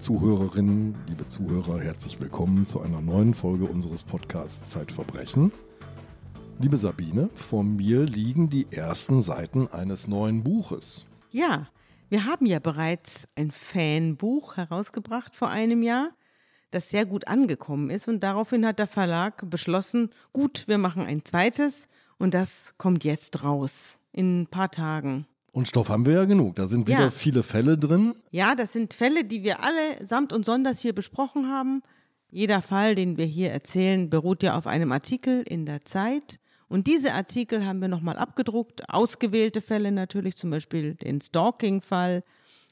Zuhörerinnen, liebe Zuhörer, herzlich willkommen zu einer neuen Folge unseres Podcasts Zeitverbrechen. Liebe Sabine, vor mir liegen die ersten Seiten eines neuen Buches. Ja, wir haben ja bereits ein Fanbuch herausgebracht vor einem Jahr, das sehr gut angekommen ist und daraufhin hat der Verlag beschlossen, gut, wir machen ein zweites und das kommt jetzt raus in ein paar Tagen. Und Stoff haben wir ja genug. Da sind wieder Ja. viele Fälle drin. Ja, das sind Fälle, die wir alle samt und sonders hier besprochen haben. Jeder Fall, den wir hier erzählen, beruht ja auf einem Artikel in der Zeit. Und diese Artikel haben wir nochmal abgedruckt, ausgewählte Fälle natürlich, zum Beispiel den Stalking-Fall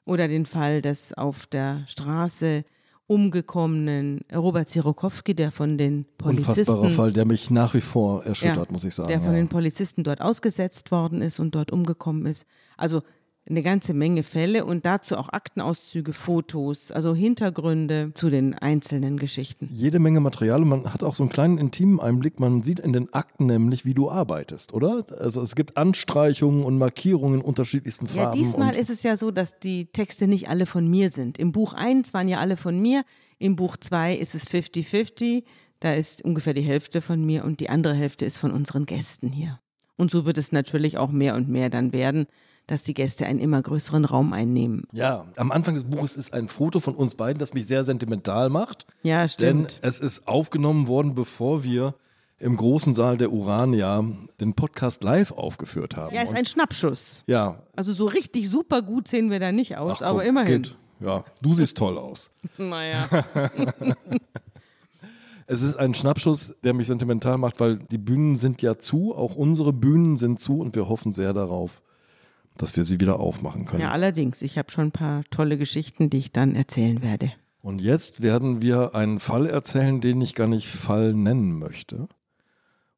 oder den Fall des auf der Straße umgekommenen Robert Zirokowski, der von den Unfassbarer Polizisten Fall, der mich nach wie vor erschüttert, ja, muss ich sagen. Der von ja. den Polizisten dort ausgesetzt worden ist und dort umgekommen ist. Also eine ganze Menge Fälle und dazu auch Aktenauszüge, Fotos, also Hintergründe zu den einzelnen Geschichten. Jede Menge Material und man hat auch so einen kleinen intimen Einblick. Man sieht in den Akten nämlich, wie du arbeitest, oder? Also es gibt Anstreichungen und Markierungen in unterschiedlichsten Ja, Farben. diesmal und ist es ja so, dass die Texte nicht alle von mir sind. Im Buch 1 waren ja alle von mir, im Buch 2 ist es 50-50, da ist ungefähr die Hälfte von mir und die andere Hälfte ist von unseren Gästen hier. Und so wird es natürlich auch mehr und mehr dann werden, dass die Gäste einen immer größeren Raum einnehmen. Ja, am Anfang des Buches ist ein Foto von uns beiden, das mich sehr sentimental macht. Ja, Denn stimmt. es ist aufgenommen worden, bevor wir im großen Saal der Urania den Podcast live aufgeführt haben. Ja, ist ein Schnappschuss. ja, Also so richtig super gut sehen wir da nicht aus, ach, aber immerhin. Geht. Ja, du siehst toll aus. Naja. Es ist ein Schnappschuss, der mich sentimental macht, weil die Bühnen sind ja zu, auch unsere Bühnen sind zu und wir hoffen sehr darauf, dass wir sie wieder aufmachen können. Ja, allerdings, ich habe schon ein paar tolle Geschichten, die ich dann erzählen werde. Und jetzt werden wir einen Fall erzählen, den ich gar nicht Fall nennen möchte.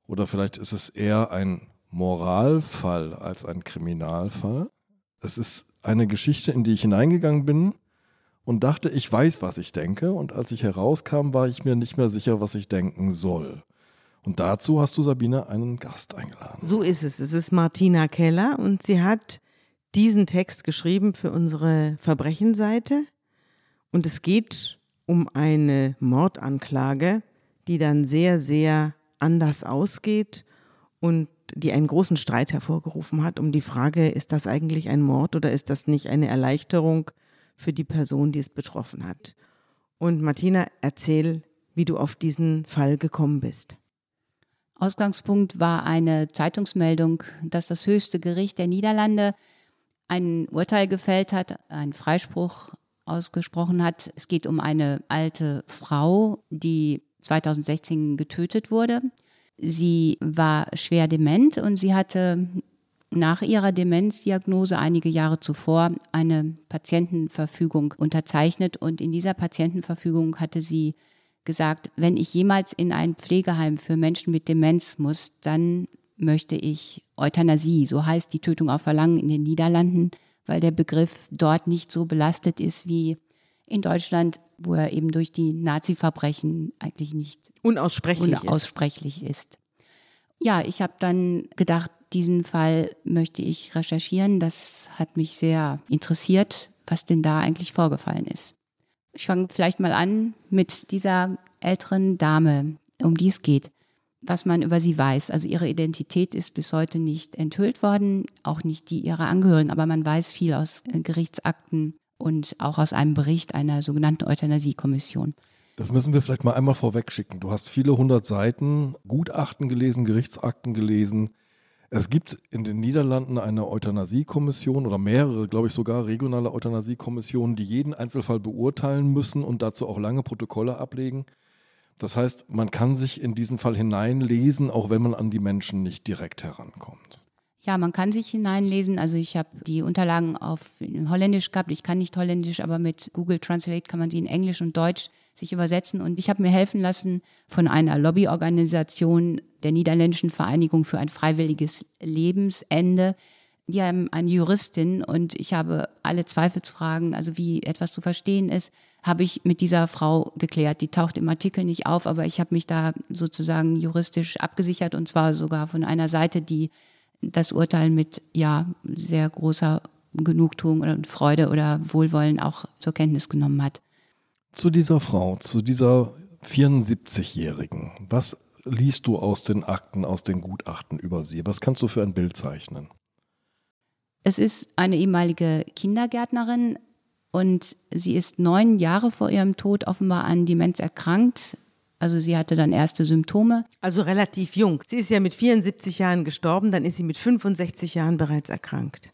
Oder vielleicht ist es eher ein Moralfall als ein Kriminalfall. Es ist eine Geschichte, in die ich hineingegangen bin und dachte, ich weiß, was ich denke. Und als ich herauskam, war ich mir nicht mehr sicher, was ich denken soll. Und dazu hast du, Sabine, einen Gast eingeladen. So ist es. Es ist Martina Keller und sie hat diesen Text geschrieben für unsere Verbrechenseite. Und es geht um eine Mordanklage, die dann sehr, sehr anders ausgeht und die einen großen Streit hervorgerufen hat um die Frage, ist das eigentlich ein Mord oder ist das nicht eine Erleichterung für die Person, die es betroffen hat? Und Martina, erzähl, wie du auf diesen Fall gekommen bist. Ausgangspunkt war eine Zeitungsmeldung, dass das höchste Gericht der Niederlande ein Urteil gefällt hat, einen Freispruch ausgesprochen hat. Es geht um eine alte Frau, die 2016 getötet wurde. Sie war schwer dement und sie hatte nach ihrer Demenzdiagnose einige Jahre zuvor eine Patientenverfügung unterzeichnet und in dieser Patientenverfügung hatte sie gesagt, wenn ich jemals in ein Pflegeheim für Menschen mit Demenz muss, dann möchte ich Euthanasie, so heißt die Tötung auf Verlangen in den Niederlanden, weil der Begriff dort nicht so belastet ist wie in Deutschland, wo er eben durch die Nazi-Verbrechen eigentlich nicht Unaussprechlich ist. unaussprechlich ist. Ja, ich habe dann gedacht, diesen Fall möchte ich recherchieren. Das hat mich sehr interessiert, was denn da eigentlich vorgefallen ist. Ich fange vielleicht mal an mit dieser älteren Dame, um die es geht, was man über sie weiß. Also ihre Identität ist bis heute nicht enthüllt worden, auch nicht die ihrer Angehörigen, aber man weiß viel aus äh, Gerichtsakten und auch aus einem Bericht einer sogenannten Euthanasiekommission. Das müssen wir vielleicht mal einmal vorweg schicken. Du hast viele hundert Seiten Gutachten gelesen, Gerichtsakten gelesen. Es gibt in den Niederlanden eine Euthanasiekommission oder mehrere, glaube ich sogar, regionale Euthanasiekommissionen, die jeden Einzelfall beurteilen müssen und dazu auch lange Protokolle ablegen. Das heißt, man kann sich in diesen Fall hineinlesen, auch wenn man an die Menschen nicht direkt herankommt. Ja, man kann sich hineinlesen. Also ich habe die Unterlagen auf Holländisch gehabt. Ich kann nicht Holländisch, aber mit Google Translate kann man sie in Englisch und Deutsch sich übersetzen. Und ich habe mir helfen lassen von einer Lobbyorganisation der Niederländischen Vereinigung für ein freiwilliges Lebensende. Die haben eine Juristin und ich habe alle Zweifelsfragen, also wie etwas zu verstehen ist, habe ich mit dieser Frau geklärt. Die taucht im Artikel nicht auf, aber ich habe mich da sozusagen juristisch abgesichert und zwar sogar von einer Seite, die das Urteil mit ja sehr großer Genugtuung und Freude oder Wohlwollen auch zur Kenntnis genommen hat. Zu dieser Frau, zu dieser 74-Jährigen, was liest du aus den Akten, aus den Gutachten über sie? Was kannst du für ein Bild zeichnen? Es ist eine ehemalige Kindergärtnerin und sie ist neun Jahre vor ihrem Tod offenbar an Demenz erkrankt. Also sie hatte dann erste Symptome. Also relativ jung. Sie ist ja mit 74 Jahren gestorben, dann ist sie mit 65 Jahren bereits erkrankt.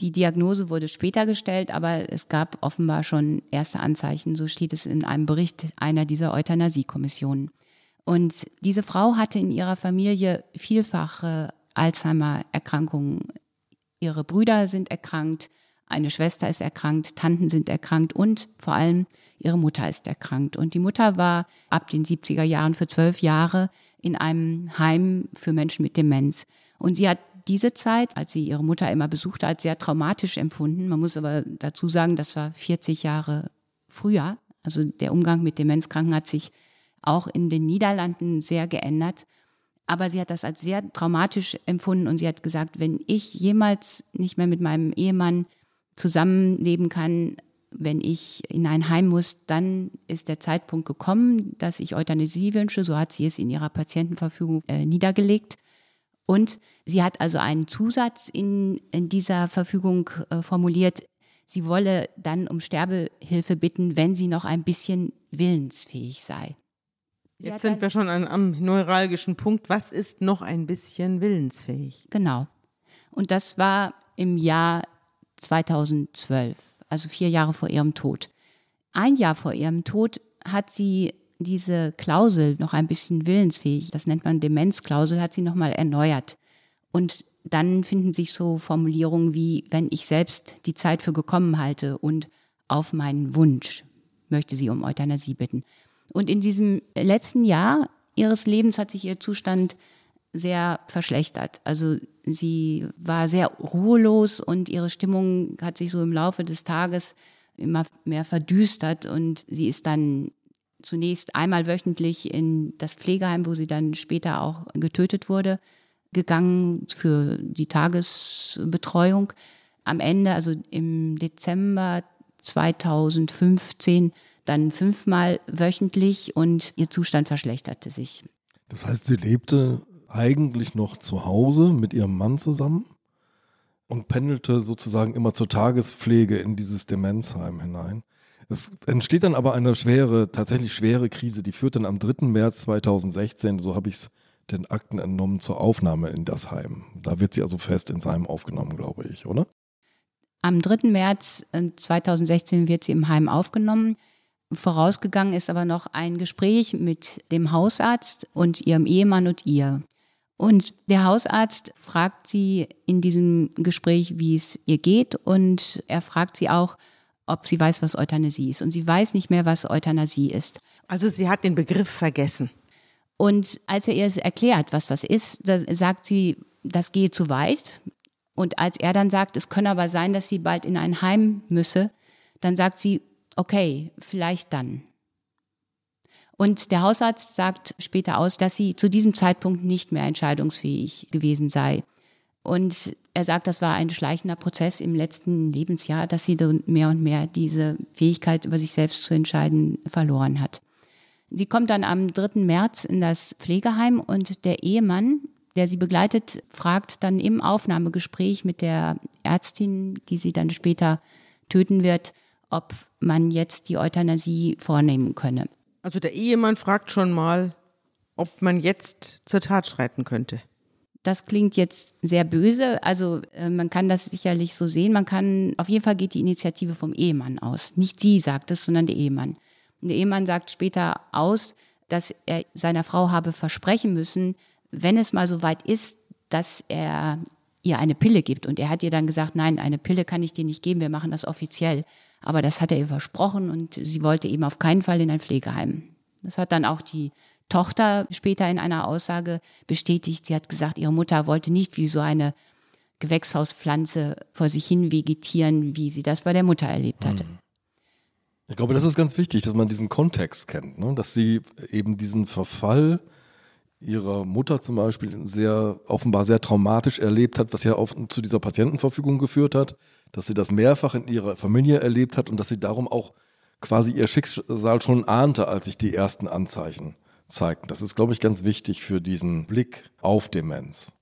Die Diagnose wurde später gestellt, aber es gab offenbar schon erste Anzeichen, so steht es in einem Bericht einer dieser Euthanasiekommissionen. Und diese Frau hatte in ihrer Familie vielfache Alzheimer-Erkrankungen. Ihre Brüder sind erkrankt, eine Schwester ist erkrankt, Tanten sind erkrankt und vor allem ihre Mutter ist erkrankt. Und die Mutter war ab den 70er Jahren für zwölf Jahre in einem Heim für Menschen mit Demenz. Und sie hat diese Zeit, als sie ihre Mutter immer besuchte, als sehr traumatisch empfunden. Man muss aber dazu sagen, das war 40 Jahre früher. Also der Umgang mit Demenzkranken hat sich auch in den Niederlanden sehr geändert. Aber sie hat das als sehr traumatisch empfunden und sie hat gesagt, wenn ich jemals nicht mehr mit meinem Ehemann zusammenleben kann, wenn ich in ein Heim muss, dann ist der Zeitpunkt gekommen, dass ich Euthanasie wünsche. So hat sie es in ihrer Patientenverfügung äh, niedergelegt. Und sie hat also einen Zusatz in, in dieser Verfügung äh, formuliert. Sie wolle dann um Sterbehilfe bitten, wenn sie noch ein bisschen willensfähig sei. Sie Jetzt sind wir schon an, am neuralgischen Punkt. Was ist noch ein bisschen willensfähig? Genau. Und das war im Jahr 2012, also vier Jahre vor ihrem Tod. Ein Jahr vor ihrem Tod hat sie diese Klausel noch ein bisschen willensfähig, das nennt man Demenzklausel, hat sie nochmal erneuert. Und dann finden sich so Formulierungen wie, wenn ich selbst die Zeit für gekommen halte und auf meinen Wunsch möchte sie um Euthanasie bitten. Und in diesem letzten Jahr ihres Lebens hat sich ihr Zustand sehr verschlechtert. Also sie war sehr ruhelos und ihre Stimmung hat sich so im Laufe des Tages immer mehr verdüstert und sie ist dann zunächst einmal wöchentlich in das Pflegeheim, wo sie dann später auch getötet wurde, gegangen für die Tagesbetreuung. Am Ende, also im Dezember 2015, dann fünfmal wöchentlich und ihr Zustand verschlechterte sich. Das heißt, sie lebte eigentlich noch zu Hause mit ihrem Mann zusammen und pendelte sozusagen immer zur Tagespflege in dieses Demenzheim hinein. Es entsteht dann aber eine schwere, tatsächlich schwere Krise, die führt dann am 3. März 2016, so habe ich es den Akten entnommen, zur Aufnahme in das Heim. Da wird sie also fest ins Heim aufgenommen, glaube ich, oder? Am 3. März 2016 äh, wird sie im Heim aufgenommen. Vorausgegangen ist aber noch ein Gespräch mit dem Hausarzt und ihrem Ehemann und ihr. Und der Hausarzt fragt sie in diesem Gespräch, wie es ihr geht. Und er fragt sie auch, ob sie weiß, was Euthanasie ist. Und sie weiß nicht mehr, was Euthanasie ist. Also sie hat den Begriff vergessen. Und als er ihr erklärt, was das ist, sagt sie, das gehe zu weit. Und als er dann sagt, es könne aber sein, dass sie bald in ein Heim müsse, dann sagt sie, okay, vielleicht dann. Und der Hausarzt sagt später aus, dass sie zu diesem Zeitpunkt nicht mehr entscheidungsfähig gewesen sei. Und er sagt, das war ein schleichender Prozess im letzten Lebensjahr, dass sie mehr und mehr diese Fähigkeit, über sich selbst zu entscheiden, verloren hat. Sie kommt dann am 3. März in das Pflegeheim und der Ehemann, der sie begleitet, fragt dann im Aufnahmegespräch mit der Ärztin, die sie dann später töten wird, ob man jetzt die Euthanasie vornehmen könne. Also der Ehemann fragt schon mal, ob man jetzt zur Tat schreiten könnte. Das klingt jetzt sehr böse. Also äh, man kann das sicherlich so sehen. Man kann, auf jeden Fall geht die Initiative vom Ehemann aus. Nicht sie sagt es, sondern der Ehemann. Und der Ehemann sagt später aus, dass er seiner Frau habe versprechen müssen, wenn es mal so weit ist, dass er ihr eine Pille gibt. Und er hat ihr dann gesagt, nein, eine Pille kann ich dir nicht geben, wir machen das offiziell. Aber das hat er ihr versprochen und sie wollte eben auf keinen Fall in ein Pflegeheim. Das hat dann auch die Tochter später in einer Aussage bestätigt. Sie hat gesagt, ihre Mutter wollte nicht wie so eine Gewächshauspflanze vor sich hin vegetieren, wie sie das bei der Mutter erlebt hatte. Hm. Ich glaube, das ist ganz wichtig, dass man diesen Kontext kennt, ne? dass sie eben diesen Verfall ihrer Mutter zum Beispiel sehr offenbar sehr traumatisch erlebt hat, was ja auf, zu dieser Patientenverfügung geführt hat, dass sie das mehrfach in ihrer Familie erlebt hat und dass sie darum auch quasi ihr Schicksal schon ahnte, als sich die ersten Anzeichen zeigten. Das ist, glaube ich, ganz wichtig für diesen Blick auf Demenz.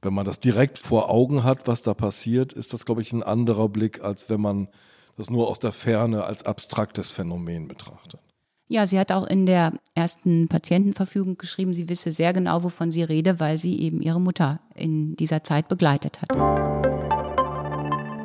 Wenn man das direkt vor Augen hat, was da passiert, ist das, glaube ich, ein anderer Blick, als wenn man das nur aus der Ferne als abstraktes Phänomen betrachtet. Ja, sie hat auch in der ersten Patientenverfügung geschrieben, sie wisse sehr genau, wovon sie rede, weil sie eben ihre Mutter in dieser Zeit begleitet hat.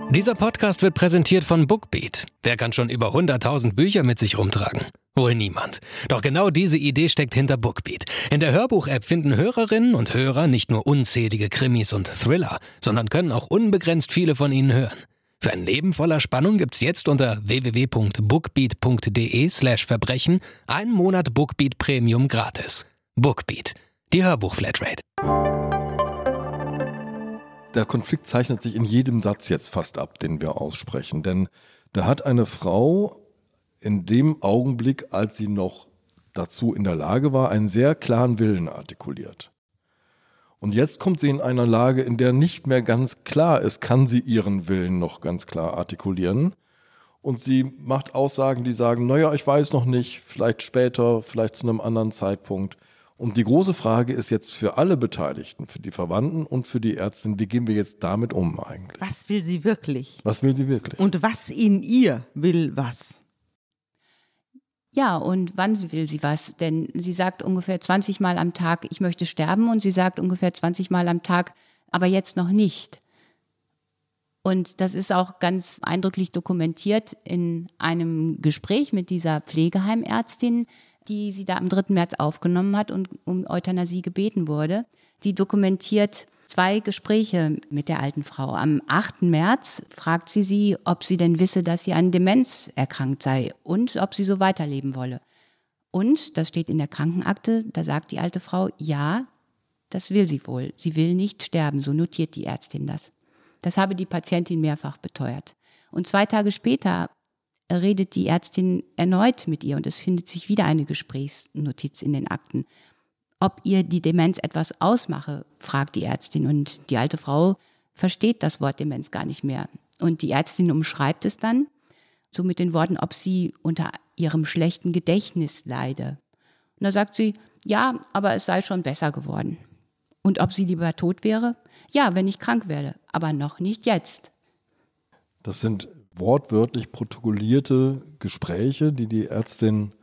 Dieser Podcast wird präsentiert von Bookbeat. Wer kann schon über 100.000 Bücher mit sich rumtragen? Wohl niemand. Doch genau diese Idee steckt hinter Bookbeat. In der Hörbuch-App finden Hörerinnen und Hörer nicht nur unzählige Krimis und Thriller, sondern können auch unbegrenzt viele von ihnen hören. Für ein Leben voller Spannung gibt's jetzt unter www.bookbeat.de slash Verbrechen einen Monat Bookbeat Premium gratis. Bookbeat, die Hörbuch-Flatrate. Der Konflikt zeichnet sich in jedem Satz jetzt fast ab, den wir aussprechen. Denn da hat eine Frau in dem Augenblick, als sie noch dazu in der Lage war, einen sehr klaren Willen artikuliert. Und jetzt kommt sie in einer Lage, in der nicht mehr ganz klar ist, kann sie ihren Willen noch ganz klar artikulieren. Und sie macht Aussagen, die sagen, naja, ich weiß noch nicht, vielleicht später, vielleicht zu einem anderen Zeitpunkt. Und die große Frage ist jetzt für alle Beteiligten, für die Verwandten und für die Ärztin, wie gehen wir jetzt damit um eigentlich? Was will sie wirklich? Was will sie wirklich? Und was in ihr will was? Ja, und wann will sie was? Denn sie sagt ungefähr 20 Mal am Tag, ich möchte sterben und sie sagt ungefähr 20 Mal am Tag, aber jetzt noch nicht. Und das ist auch ganz eindrücklich dokumentiert in einem Gespräch mit dieser Pflegeheimärztin, die sie da am 3. März aufgenommen hat und um Euthanasie gebeten wurde. Die dokumentiert zwei Gespräche mit der alten Frau. Am 8. März fragt sie sie, ob sie denn wisse, dass sie an Demenz erkrankt sei und ob sie so weiterleben wolle. Und, das steht in der Krankenakte, da sagt die alte Frau, ja, das will sie wohl. Sie will nicht sterben, so notiert die Ärztin das. Das habe die Patientin mehrfach beteuert. Und zwei Tage später redet die Ärztin erneut mit ihr und es findet sich wieder eine Gesprächsnotiz in den Akten ob ihr die Demenz etwas ausmache, fragt die Ärztin. Und die alte Frau versteht das Wort Demenz gar nicht mehr. Und die Ärztin umschreibt es dann so mit den Worten, ob sie unter ihrem schlechten Gedächtnis leide. Und da sagt sie, ja, aber es sei schon besser geworden. Und ob sie lieber tot wäre? Ja, wenn ich krank werde, aber noch nicht jetzt. Das sind wortwörtlich protokollierte Gespräche, die die Ärztin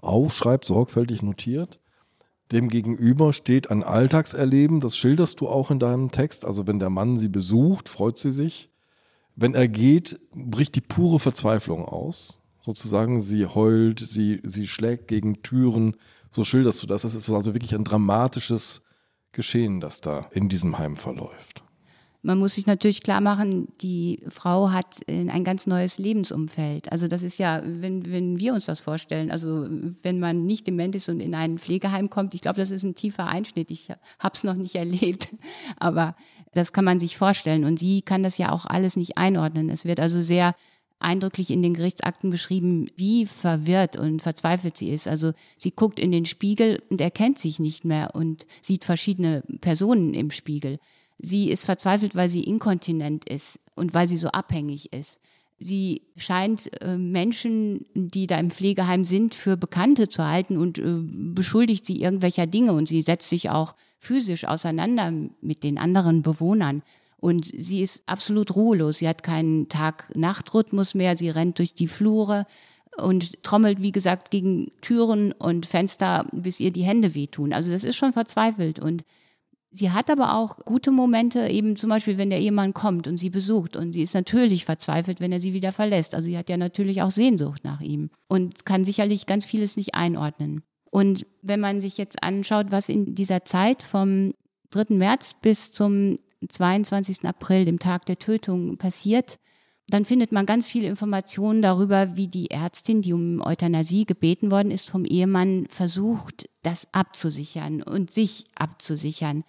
aufschreibt, sorgfältig notiert. Demgegenüber steht ein Alltagserleben, das schilderst du auch in deinem Text. Also wenn der Mann sie besucht, freut sie sich. Wenn er geht, bricht die pure Verzweiflung aus. Sozusagen, sie heult, sie, sie schlägt gegen Türen. So schilderst du das. Das ist also wirklich ein dramatisches Geschehen, das da in diesem Heim verläuft. Man muss sich natürlich klar machen, die Frau hat ein ganz neues Lebensumfeld. Also das ist ja, wenn, wenn wir uns das vorstellen, also wenn man nicht dement ist und in ein Pflegeheim kommt, ich glaube, das ist ein tiefer Einschnitt. Ich habe es noch nicht erlebt, aber das kann man sich vorstellen. Und sie kann das ja auch alles nicht einordnen. Es wird also sehr eindrücklich in den Gerichtsakten beschrieben, wie verwirrt und verzweifelt sie ist. Also sie guckt in den Spiegel und erkennt sich nicht mehr und sieht verschiedene Personen im Spiegel. Sie ist verzweifelt, weil sie inkontinent ist und weil sie so abhängig ist. Sie scheint äh, Menschen, die da im Pflegeheim sind, für Bekannte zu halten und äh, beschuldigt sie irgendwelcher Dinge. Und sie setzt sich auch physisch auseinander mit den anderen Bewohnern. Und sie ist absolut ruhelos. Sie hat keinen Tag-Nacht-Rhythmus mehr. Sie rennt durch die Flure und trommelt, wie gesagt, gegen Türen und Fenster, bis ihr die Hände wehtun. Also das ist schon verzweifelt. Und Sie hat aber auch gute Momente, eben zum Beispiel, wenn der Ehemann kommt und sie besucht. Und sie ist natürlich verzweifelt, wenn er sie wieder verlässt. Also sie hat ja natürlich auch Sehnsucht nach ihm und kann sicherlich ganz vieles nicht einordnen. Und wenn man sich jetzt anschaut, was in dieser Zeit vom 3. März bis zum 22. April, dem Tag der Tötung, passiert, dann findet man ganz viele Informationen darüber, wie die Ärztin, die um Euthanasie gebeten worden ist, vom Ehemann versucht, das abzusichern und sich abzusichern.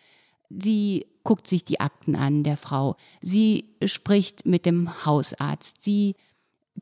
Sie guckt sich die Akten an, der Frau. Sie spricht mit dem Hausarzt. Sie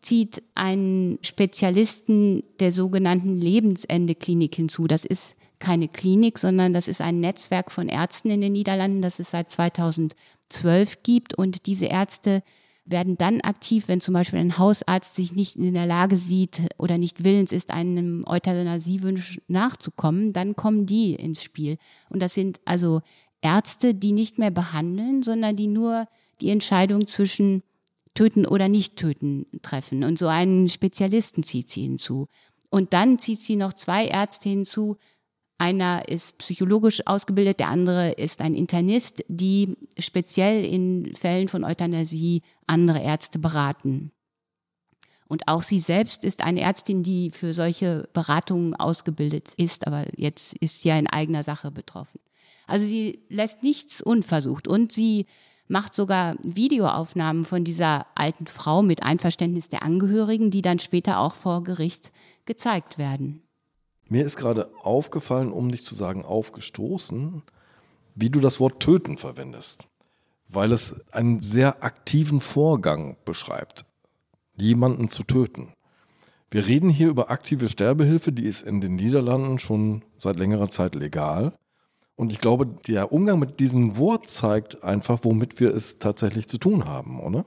zieht einen Spezialisten der sogenannten Lebensende-Klinik hinzu. Das ist keine Klinik, sondern das ist ein Netzwerk von Ärzten in den Niederlanden, das es seit 2012 gibt. Und diese Ärzte werden dann aktiv, wenn zum Beispiel ein Hausarzt sich nicht in der Lage sieht oder nicht willens ist, einem Euthanasiewunsch nachzukommen, dann kommen die ins Spiel. Und das sind also Ärzte, die nicht mehr behandeln, sondern die nur die Entscheidung zwischen töten oder nicht töten treffen. Und so einen Spezialisten zieht sie hinzu. Und dann zieht sie noch zwei Ärzte hinzu. Einer ist psychologisch ausgebildet, der andere ist ein Internist, die speziell in Fällen von Euthanasie andere Ärzte beraten. Und auch sie selbst ist eine Ärztin, die für solche Beratungen ausgebildet ist, aber jetzt ist sie ja in eigener Sache betroffen. Also sie lässt nichts unversucht und sie macht sogar Videoaufnahmen von dieser alten Frau mit Einverständnis der Angehörigen, die dann später auch vor Gericht gezeigt werden. Mir ist gerade aufgefallen, um nicht zu sagen aufgestoßen, wie du das Wort töten verwendest, weil es einen sehr aktiven Vorgang beschreibt, jemanden zu töten. Wir reden hier über aktive Sterbehilfe, die ist in den Niederlanden schon seit längerer Zeit legal. Und ich glaube, der Umgang mit diesem Wort zeigt einfach, womit wir es tatsächlich zu tun haben, oder?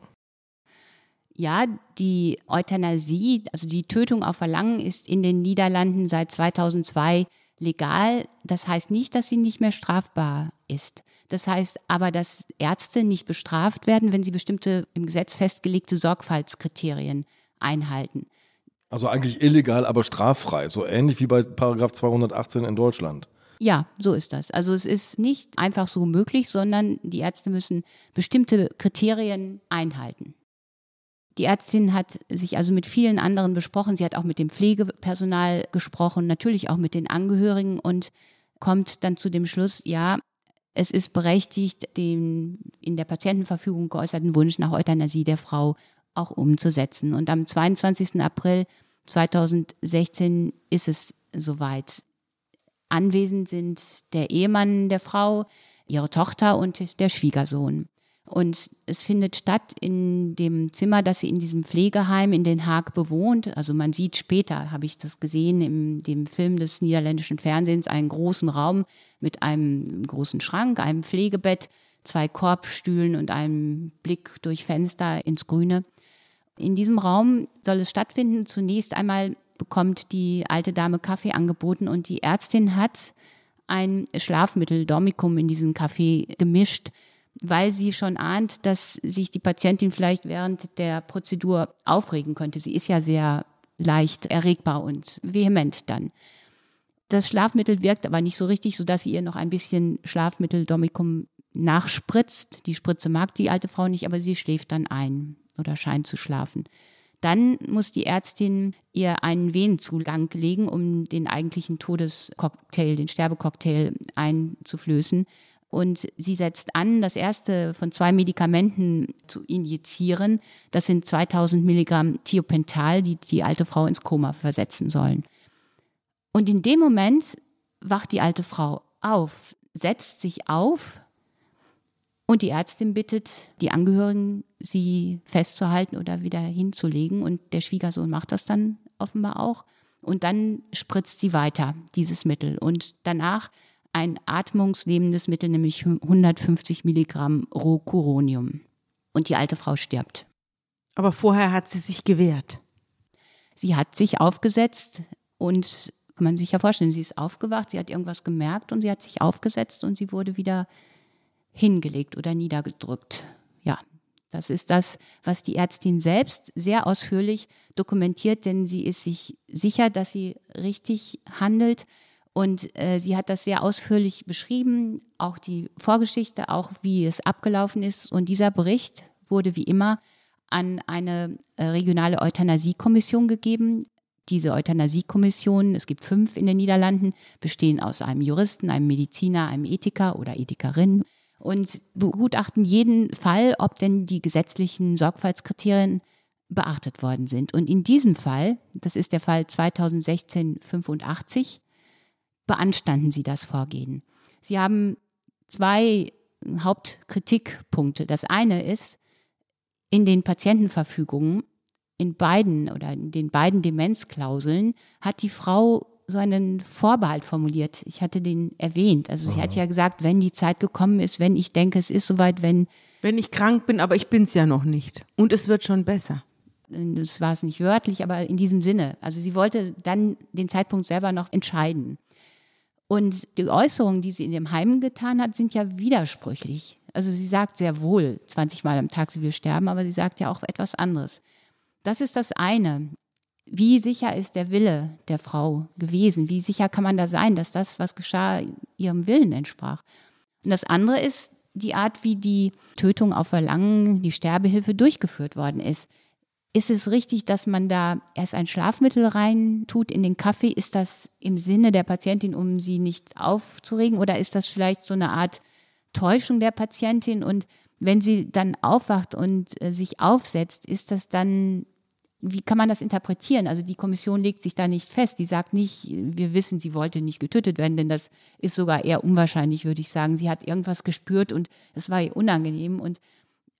Ja, die Euthanasie, also die Tötung auf Verlangen, ist in den Niederlanden seit 2002 legal. Das heißt nicht, dass sie nicht mehr strafbar ist. Das heißt aber, dass Ärzte nicht bestraft werden, wenn sie bestimmte im Gesetz festgelegte Sorgfaltskriterien einhalten. Also eigentlich illegal, aber straffrei, so ähnlich wie bei Paragraph 218 in Deutschland. Ja, so ist das. Also es ist nicht einfach so möglich, sondern die Ärzte müssen bestimmte Kriterien einhalten. Die Ärztin hat sich also mit vielen anderen besprochen. Sie hat auch mit dem Pflegepersonal gesprochen, natürlich auch mit den Angehörigen und kommt dann zu dem Schluss, ja, es ist berechtigt, den in der Patientenverfügung geäußerten Wunsch nach Euthanasie der Frau auch umzusetzen. Und am 22. April 2016 ist es soweit. Anwesend sind der Ehemann der Frau, ihre Tochter und der Schwiegersohn. Und es findet statt in dem Zimmer, das sie in diesem Pflegeheim in Den Haag bewohnt. Also man sieht später, habe ich das gesehen, in dem Film des niederländischen Fernsehens, einen großen Raum mit einem großen Schrank, einem Pflegebett, zwei Korbstühlen und einem Blick durch Fenster ins Grüne. In diesem Raum soll es stattfinden. Zunächst einmal bekommt die alte Dame Kaffee angeboten und die Ärztin hat ein Schlafmittel, Dormicum, in diesen Kaffee gemischt weil sie schon ahnt, dass sich die Patientin vielleicht während der Prozedur aufregen könnte. Sie ist ja sehr leicht erregbar und vehement dann. Das Schlafmittel wirkt aber nicht so richtig, sodass sie ihr noch ein bisschen Schlafmittel Domicum nachspritzt. Die Spritze mag die alte Frau nicht, aber sie schläft dann ein oder scheint zu schlafen. Dann muss die Ärztin ihr einen Venenzugang legen, um den eigentlichen Todescocktail, den Sterbecocktail einzuflößen und sie setzt an, das erste von zwei Medikamenten zu injizieren. Das sind 2000 Milligramm Thiopental, die die alte Frau ins Koma versetzen sollen. Und in dem Moment wacht die alte Frau auf, setzt sich auf und die Ärztin bittet die Angehörigen, sie festzuhalten oder wieder hinzulegen. Und der Schwiegersohn macht das dann offenbar auch. Und dann spritzt sie weiter dieses Mittel. Und danach ein atmungslebendes Mittel, nämlich 150 Milligramm Rocuronium. Und die alte Frau stirbt. Aber vorher hat sie sich gewehrt. Sie hat sich aufgesetzt und kann man sich ja vorstellen, sie ist aufgewacht, sie hat irgendwas gemerkt und sie hat sich aufgesetzt und sie wurde wieder hingelegt oder niedergedrückt. Ja, das ist das, was die Ärztin selbst sehr ausführlich dokumentiert, denn sie ist sich sicher, dass sie richtig handelt. Und äh, sie hat das sehr ausführlich beschrieben, auch die Vorgeschichte, auch wie es abgelaufen ist. Und dieser Bericht wurde wie immer an eine äh, regionale Euthanasiekommission gegeben. Diese Euthanasiekommissionen, es gibt fünf in den Niederlanden, bestehen aus einem Juristen, einem Mediziner, einem Ethiker oder Ethikerin und begutachten jeden Fall, ob denn die gesetzlichen Sorgfaltskriterien beachtet worden sind. Und in diesem Fall, das ist der Fall 2016-85, beanstanden Sie das Vorgehen? Sie haben zwei Hauptkritikpunkte. Das eine ist, in den Patientenverfügungen, in beiden oder in den beiden Demenzklauseln hat die Frau so einen Vorbehalt formuliert. Ich hatte den erwähnt. Also sie Aha. hat ja gesagt, wenn die Zeit gekommen ist, wenn ich denke, es ist soweit, wenn Wenn ich krank bin, aber ich bin es ja noch nicht. Und es wird schon besser. Das war es nicht wörtlich, aber in diesem Sinne. Also sie wollte dann den Zeitpunkt selber noch entscheiden. Und die Äußerungen, die sie in dem Heim getan hat, sind ja widersprüchlich. Also sie sagt sehr wohl 20 Mal am Tag, sie will sterben, aber sie sagt ja auch etwas anderes. Das ist das eine. Wie sicher ist der Wille der Frau gewesen? Wie sicher kann man da sein, dass das, was geschah, ihrem Willen entsprach? Und das andere ist die Art, wie die Tötung auf Verlangen, die Sterbehilfe durchgeführt worden ist. Ist es richtig, dass man da erst ein Schlafmittel rein tut in den Kaffee? Ist das im Sinne der Patientin, um sie nicht aufzuregen? Oder ist das vielleicht so eine Art Täuschung der Patientin? Und wenn sie dann aufwacht und äh, sich aufsetzt, ist das dann wie kann man das interpretieren? Also die Kommission legt sich da nicht fest. Die sagt nicht, wir wissen, sie wollte nicht getötet werden, denn das ist sogar eher unwahrscheinlich, würde ich sagen. Sie hat irgendwas gespürt und es war ihr unangenehm. Und,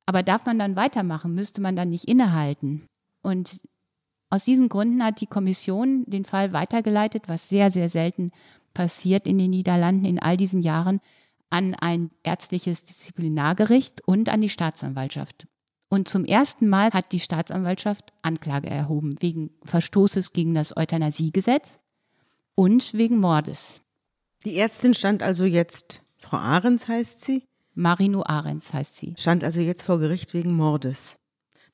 aber darf man dann weitermachen? Müsste man dann nicht innehalten? Und aus diesen Gründen hat die Kommission den Fall weitergeleitet, was sehr, sehr selten passiert in den Niederlanden in all diesen Jahren, an ein ärztliches Disziplinargericht und an die Staatsanwaltschaft. Und zum ersten Mal hat die Staatsanwaltschaft Anklage erhoben wegen Verstoßes gegen das Euthanasiegesetz und wegen Mordes. Die Ärztin stand also jetzt, Frau Ahrens heißt sie? Marino Ahrens heißt sie. Stand also jetzt vor Gericht wegen Mordes.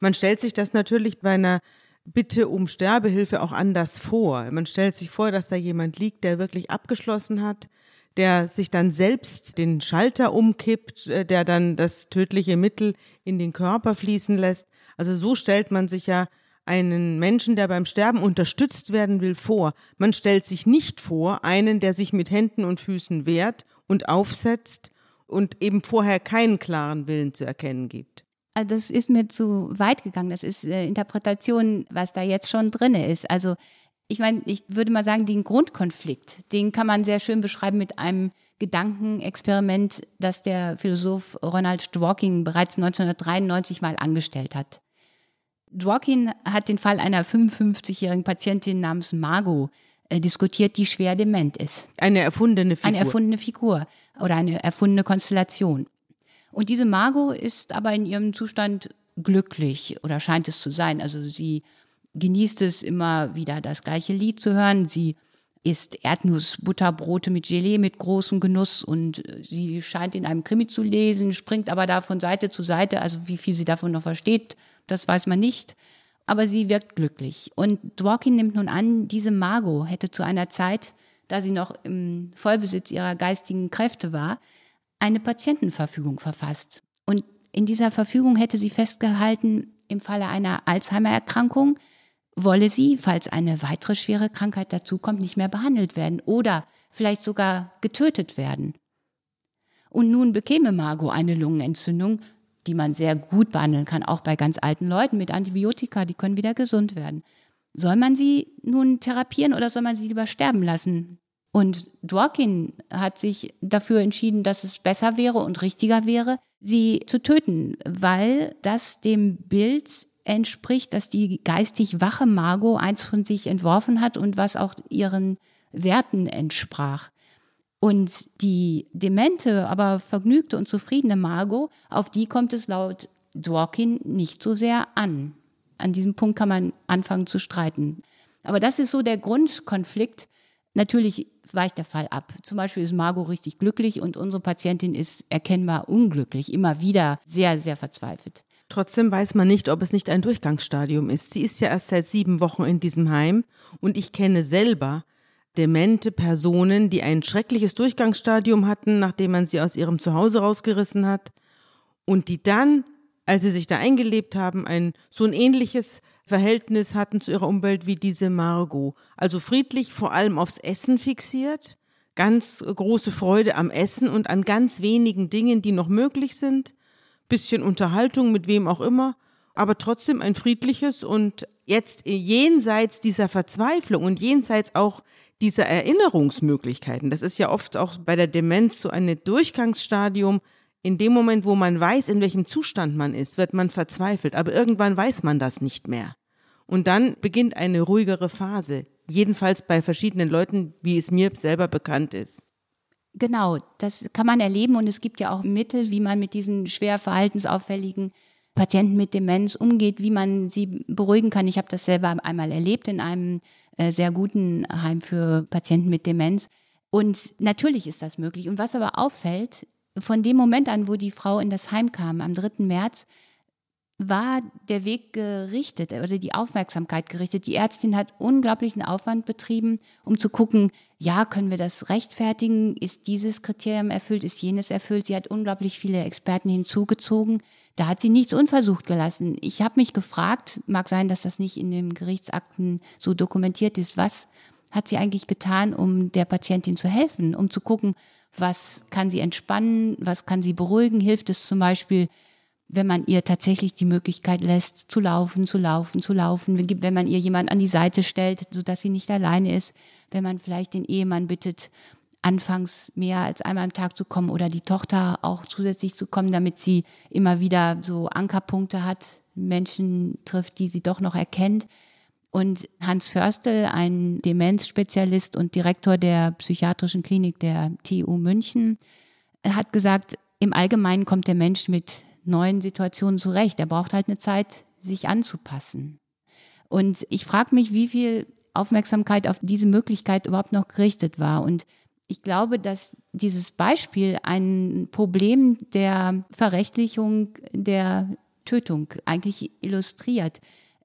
Man stellt sich das natürlich bei einer Bitte um Sterbehilfe auch anders vor. Man stellt sich vor, dass da jemand liegt, der wirklich abgeschlossen hat, der sich dann selbst den Schalter umkippt, äh, der dann das tödliche Mittel in den Körper fließen lässt. Also so stellt man sich ja einen Menschen, der beim Sterben unterstützt werden will, vor. Man stellt sich nicht vor einen, der sich mit Händen und Füßen wehrt und aufsetzt und eben vorher keinen klaren Willen zu erkennen gibt. Also das ist mir zu weit gegangen. Das ist äh, Interpretation, was da jetzt schon drin ist. Also ich meine, ich würde mal sagen, den Grundkonflikt, den kann man sehr schön beschreiben mit einem Gedankenexperiment, das der Philosoph Ronald Dworkin bereits 1993 mal angestellt hat. Dworkin hat den Fall einer 55-jährigen Patientin namens Margot äh, diskutiert, die schwer dement ist. Eine erfundene Figur. Eine erfundene Figur oder eine erfundene Konstellation. Und diese Margot ist aber in ihrem Zustand glücklich oder scheint es zu sein. Also sie genießt es immer wieder das gleiche Lied zu hören. Sie isst Erdnussbutterbrote mit Gelee mit großem Genuss und äh, sie scheint in einem Krimi zu lesen, springt aber da von Seite zu Seite. Also wie viel sie davon noch versteht, das weiß man nicht. Aber sie wirkt glücklich. Und Dworkin nimmt nun an, diese Margot hätte zu einer Zeit, da sie noch im Vollbesitz ihrer geistigen Kräfte war, eine Patientenverfügung verfasst. Und in dieser Verfügung hätte sie festgehalten, im Falle einer Alzheimer-Erkrankung wolle sie, falls eine weitere schwere Krankheit dazukommt, nicht mehr behandelt werden oder vielleicht sogar getötet werden. Und nun bekäme Margot eine Lungenentzündung, die man sehr gut behandeln kann, auch bei ganz alten Leuten mit Antibiotika, die können wieder gesund werden. Soll man sie nun therapieren oder soll man sie lieber sterben lassen? Und Dworkin hat sich dafür entschieden, dass es besser wäre und richtiger wäre, sie zu töten, weil das dem Bild entspricht, dass die geistig wache Margot eins von sich entworfen hat und was auch ihren Werten entsprach. Und die demente, aber vergnügte und zufriedene Margot, auf die kommt es laut Dworkin nicht so sehr an. An diesem Punkt kann man anfangen zu streiten. Aber das ist so der Grundkonflikt. Natürlich weicht der Fall ab. Zum Beispiel ist Margot richtig glücklich und unsere Patientin ist erkennbar unglücklich, immer wieder sehr, sehr verzweifelt. Trotzdem weiß man nicht, ob es nicht ein Durchgangsstadium ist. Sie ist ja erst seit sieben Wochen in diesem Heim und ich kenne selber demente Personen, die ein schreckliches Durchgangsstadium hatten, nachdem man sie aus ihrem Zuhause rausgerissen hat und die dann, als sie sich da eingelebt haben, ein so ein ähnliches Verhältnis hatten zu ihrer Umwelt wie diese Margot. Also friedlich, vor allem aufs Essen fixiert, ganz große Freude am Essen und an ganz wenigen Dingen, die noch möglich sind bisschen Unterhaltung mit wem auch immer, aber trotzdem ein friedliches und jetzt jenseits dieser Verzweiflung und jenseits auch dieser Erinnerungsmöglichkeiten. Das ist ja oft auch bei der Demenz so ein Durchgangsstadium. In dem Moment, wo man weiß, in welchem Zustand man ist, wird man verzweifelt. Aber irgendwann weiß man das nicht mehr. Und dann beginnt eine ruhigere Phase. Jedenfalls bei verschiedenen Leuten, wie es mir selber bekannt ist. Genau, das kann man erleben und es gibt ja auch Mittel, wie man mit diesen schwer verhaltensauffälligen Patienten mit Demenz umgeht, wie man sie beruhigen kann. Ich habe das selber einmal erlebt in einem äh, sehr guten Heim für Patienten mit Demenz. Und natürlich ist das möglich. Und was aber auffällt, von dem Moment an, wo die Frau in das Heim kam, am 3. März, war der Weg gerichtet oder die Aufmerksamkeit gerichtet. Die Ärztin hat unglaublichen Aufwand betrieben, um zu gucken, ja, können wir das rechtfertigen? Ist dieses Kriterium erfüllt? Ist jenes erfüllt? Sie hat unglaublich viele Experten hinzugezogen. Da hat sie nichts unversucht gelassen. Ich habe mich gefragt, mag sein, dass das nicht in den Gerichtsakten so dokumentiert ist, was hat sie eigentlich getan, um der Patientin zu helfen, um zu gucken, was kann sie entspannen, was kann sie beruhigen, hilft es zum Beispiel, wenn man ihr tatsächlich die Möglichkeit lässt, zu laufen, zu laufen, zu laufen, wenn man ihr jemand an die Seite stellt, sodass sie nicht alleine ist, wenn man vielleicht den Ehemann bittet, anfangs mehr als einmal am Tag zu kommen oder die Tochter auch zusätzlich zu kommen, damit sie immer wieder so Ankerpunkte hat, Menschen trifft, die sie doch noch erkennt. Und Hans Förstel, ein Demenzspezialist und Direktor der psychiatrischen Klinik der TU München, hat gesagt, im Allgemeinen kommt der Mensch mit neuen Situationen zurecht. Er braucht halt eine Zeit, sich anzupassen. Und ich frage mich, wie viel Aufmerksamkeit auf diese Möglichkeit überhaupt noch gerichtet war. Und ich glaube, dass dieses Beispiel ein Problem der Verrechtlichung der Tötung eigentlich illustriert.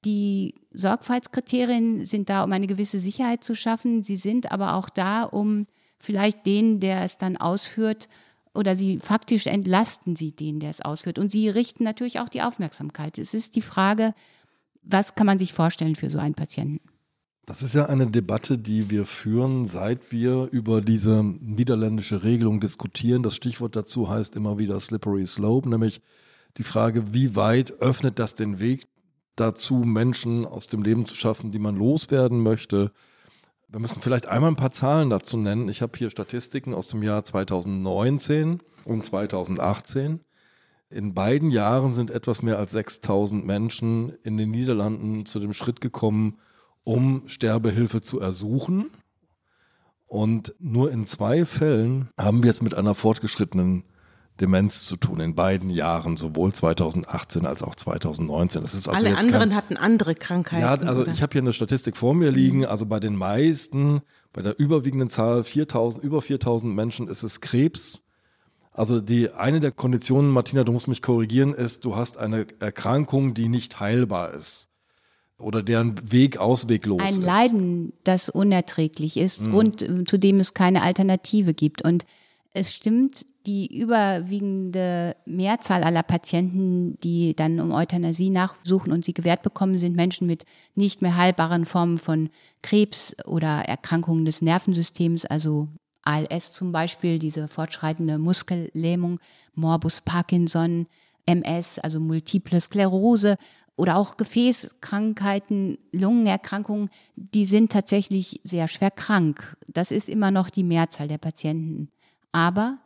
Die Sorgfaltskriterien sind da, um eine gewisse Sicherheit zu schaffen. Sie sind aber auch da, um vielleicht den, der es dann ausführt, oder sie faktisch entlasten sie den, der es ausführt. Und sie richten natürlich auch die Aufmerksamkeit. Es ist die Frage, was kann man sich vorstellen für so einen Patienten? Das ist ja eine Debatte, die wir führen, seit wir über diese niederländische Regelung diskutieren. Das Stichwort dazu heißt immer wieder Slippery Slope, nämlich die Frage, wie weit öffnet das den Weg dazu, Menschen aus dem Leben zu schaffen, die man loswerden möchte, wir müssen vielleicht einmal ein paar Zahlen dazu nennen. Ich habe hier Statistiken aus dem Jahr 2019 und 2018. In beiden Jahren sind etwas mehr als 6000 Menschen in den Niederlanden zu dem Schritt gekommen, um Sterbehilfe zu ersuchen. Und nur in zwei Fällen haben wir es mit einer fortgeschrittenen Demenz zu tun in beiden Jahren, sowohl 2018 als auch 2019. Das ist also Alle jetzt anderen kein, hatten andere Krankheiten. Ja, also oder? ich habe hier eine Statistik vor mir liegen. Also bei den meisten, bei der überwiegenden Zahl 4000, über 4000 Menschen ist es Krebs. Also die eine der Konditionen, Martina, du musst mich korrigieren, ist, du hast eine Erkrankung, die nicht heilbar ist oder deren Weg ausweglos Ein ist. Leiden, das unerträglich ist Mhm. und äh, zu dem es keine Alternative gibt. Und es stimmt, die überwiegende Mehrzahl aller Patienten, die dann um Euthanasie nachsuchen und sie gewährt bekommen, sind Menschen mit nicht mehr heilbaren Formen von Krebs oder Erkrankungen des Nervensystems, also ALS zum Beispiel, diese fortschreitende Muskellähmung, Morbus Parkinson, MS, also multiple Sklerose oder auch Gefäßkrankheiten, Lungenerkrankungen, die sind tatsächlich sehr schwer krank. Das ist immer noch die Mehrzahl der Patienten. Aber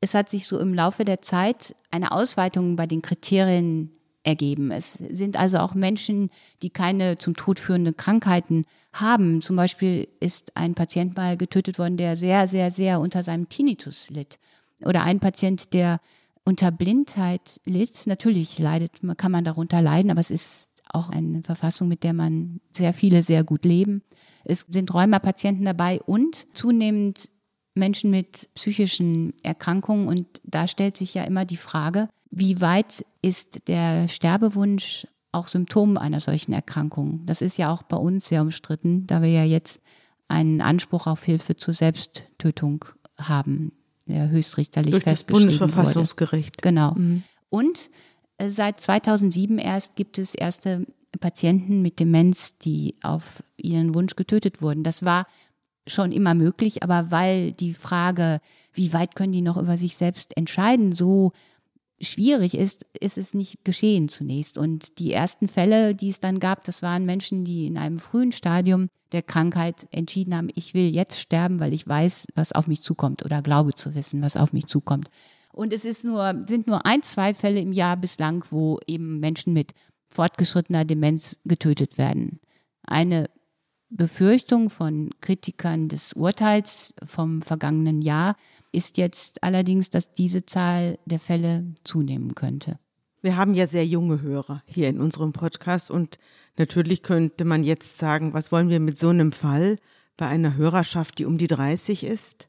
es hat sich so im Laufe der Zeit eine Ausweitung bei den Kriterien ergeben. Es sind also auch Menschen, die keine zum Tod führenden Krankheiten haben. Zum Beispiel ist ein Patient mal getötet worden, der sehr, sehr, sehr unter seinem Tinnitus litt. Oder ein Patient, der unter Blindheit litt. Natürlich leidet, kann man darunter leiden, aber es ist auch eine Verfassung, mit der man sehr viele sehr gut leben. Es sind Rheumapatienten dabei und zunehmend Menschen mit psychischen Erkrankungen. Und da stellt sich ja immer die Frage, wie weit ist der Sterbewunsch auch Symptom einer solchen Erkrankung? Das ist ja auch bei uns sehr umstritten, da wir ja jetzt einen Anspruch auf Hilfe zur Selbsttötung haben, der höchstrichterlich Durch das festgeschrieben Bundesverfassungsgericht. wurde. Genau. Mhm. Und äh, seit 2007 erst gibt es erste Patienten mit Demenz, die auf ihren Wunsch getötet wurden. Das war schon immer möglich, aber weil die Frage, wie weit können die noch über sich selbst entscheiden, so schwierig ist, ist es nicht geschehen zunächst. Und die ersten Fälle, die es dann gab, das waren Menschen, die in einem frühen Stadium der Krankheit entschieden haben, ich will jetzt sterben, weil ich weiß, was auf mich zukommt oder glaube zu wissen, was auf mich zukommt. Und es ist nur, sind nur ein, zwei Fälle im Jahr bislang, wo eben Menschen mit fortgeschrittener Demenz getötet werden. Eine Befürchtung von Kritikern des Urteils vom vergangenen Jahr ist jetzt allerdings, dass diese Zahl der Fälle zunehmen könnte. Wir haben ja sehr junge Hörer hier in unserem Podcast und natürlich könnte man jetzt sagen, was wollen wir mit so einem Fall bei einer Hörerschaft, die um die 30 ist?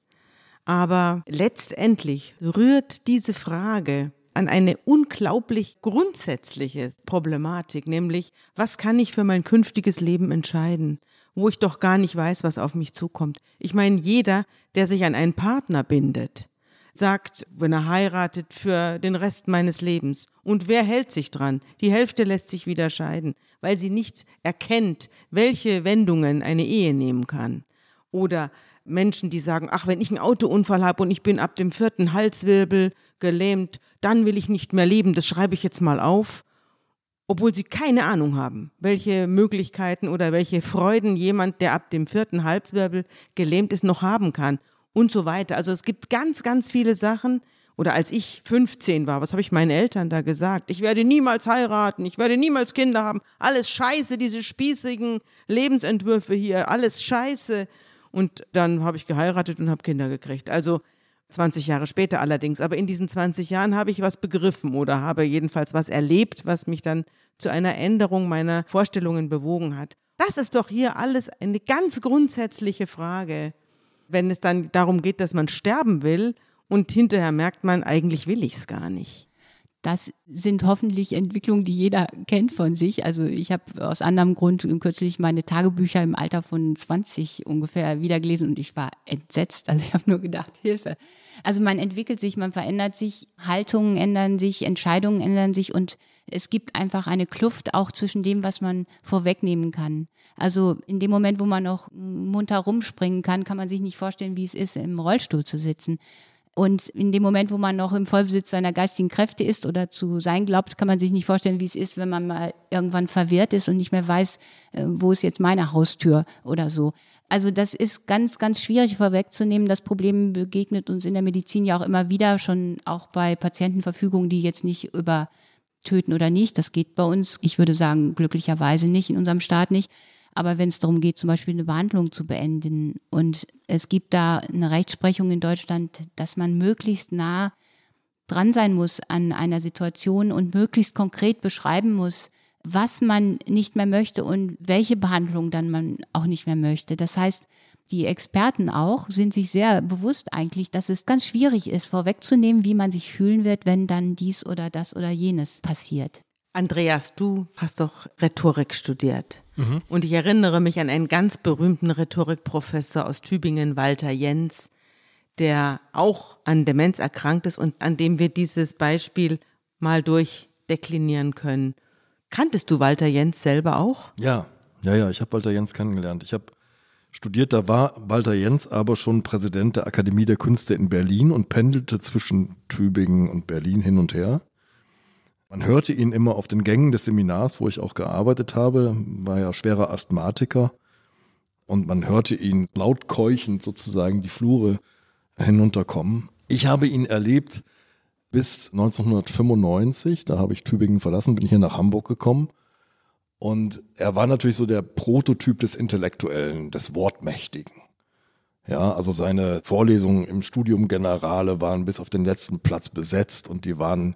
Aber letztendlich rührt diese Frage an eine unglaublich grundsätzliche Problematik, nämlich was kann ich für mein künftiges Leben entscheiden, wo ich doch gar nicht weiß, was auf mich zukommt. Ich meine, jeder, der sich an einen Partner bindet, sagt, wenn er heiratet, für den Rest meines Lebens. Und wer hält sich dran? Die Hälfte lässt sich wieder scheiden, weil sie nicht erkennt, welche Wendungen eine Ehe nehmen kann. Oder Menschen, die sagen, ach, wenn ich einen Autounfall habe und ich bin ab dem vierten Halswirbel gelähmt, dann will ich nicht mehr leben, das schreibe ich jetzt mal auf. Obwohl sie keine Ahnung haben, welche Möglichkeiten oder welche Freuden jemand, der ab dem vierten Halswirbel gelähmt ist, noch haben kann und so weiter. Also es gibt ganz, ganz viele Sachen. Oder als ich 15 war, was habe ich meinen Eltern da gesagt? Ich werde niemals heiraten, ich werde niemals Kinder haben. Alles scheiße, diese spießigen Lebensentwürfe hier, alles scheiße. Und dann habe ich geheiratet und habe Kinder gekriegt. Also 20 Jahre später allerdings. Aber in diesen 20 Jahren habe ich was begriffen oder habe jedenfalls was erlebt, was mich dann zu einer Änderung meiner Vorstellungen bewogen hat. Das ist doch hier alles eine ganz grundsätzliche Frage wenn es dann darum geht, dass man sterben will und hinterher merkt man, eigentlich will ich es gar nicht. Das sind hoffentlich Entwicklungen, die jeder kennt von sich. Also ich habe aus anderem Grund kürzlich meine Tagebücher im Alter von 20 ungefähr wiedergelesen und ich war entsetzt. Also ich habe nur gedacht, Hilfe. Also man entwickelt sich, man verändert sich, Haltungen ändern sich, Entscheidungen ändern sich und es gibt einfach eine Kluft auch zwischen dem, was man vorwegnehmen kann. Also in dem Moment, wo man noch munter rumspringen kann, kann man sich nicht vorstellen, wie es ist, im Rollstuhl zu sitzen. Und in dem Moment, wo man noch im Vollbesitz seiner geistigen Kräfte ist oder zu sein glaubt, kann man sich nicht vorstellen, wie es ist, wenn man mal irgendwann verwirrt ist und nicht mehr weiß, äh, wo ist jetzt meine Haustür oder so. Also das ist ganz, ganz schwierig vorwegzunehmen. Das Problem begegnet uns in der Medizin ja auch immer wieder, schon auch bei Patientenverfügungen, die jetzt nicht über töten oder nicht. Das geht bei uns, ich würde sagen, glücklicherweise nicht, in unserem Staat nicht. Aber wenn es darum geht, zum Beispiel eine Behandlung zu beenden und es gibt da eine Rechtsprechung in Deutschland, dass man möglichst nah dran sein muss an einer Situation und möglichst konkret beschreiben muss, was man nicht mehr möchte und welche Behandlung dann man auch nicht mehr möchte. Das heißt, die Experten auch sind sich sehr bewusst eigentlich, dass es ganz schwierig ist, vorwegzunehmen, wie man sich fühlen wird, wenn dann dies oder das oder jenes passiert. Andreas, du hast doch Rhetorik studiert. Mhm. Und ich erinnere mich an einen ganz berühmten Rhetorikprofessor aus Tübingen, Walter Jens, der auch an Demenz erkrankt ist und an dem wir dieses Beispiel mal durchdeklinieren können. Kanntest du Walter Jens selber auch? Ja, ja, ja, ich habe Walter Jens kennengelernt. Ich habe studiert, da war Walter Jens aber schon Präsident der Akademie der Künste in Berlin und pendelte zwischen Tübingen und Berlin hin und her. Man hörte ihn immer auf den Gängen des Seminars, wo ich auch gearbeitet habe, war ja schwerer Asthmatiker. Und man hörte ihn laut keuchend sozusagen die Flure hinunterkommen. Ich habe ihn erlebt bis 1995, da habe ich Tübingen verlassen, bin hier nach Hamburg gekommen. Und er war natürlich so der Prototyp des Intellektuellen, des Wortmächtigen. Ja, also seine Vorlesungen im Studium Generale waren bis auf den letzten Platz besetzt und die waren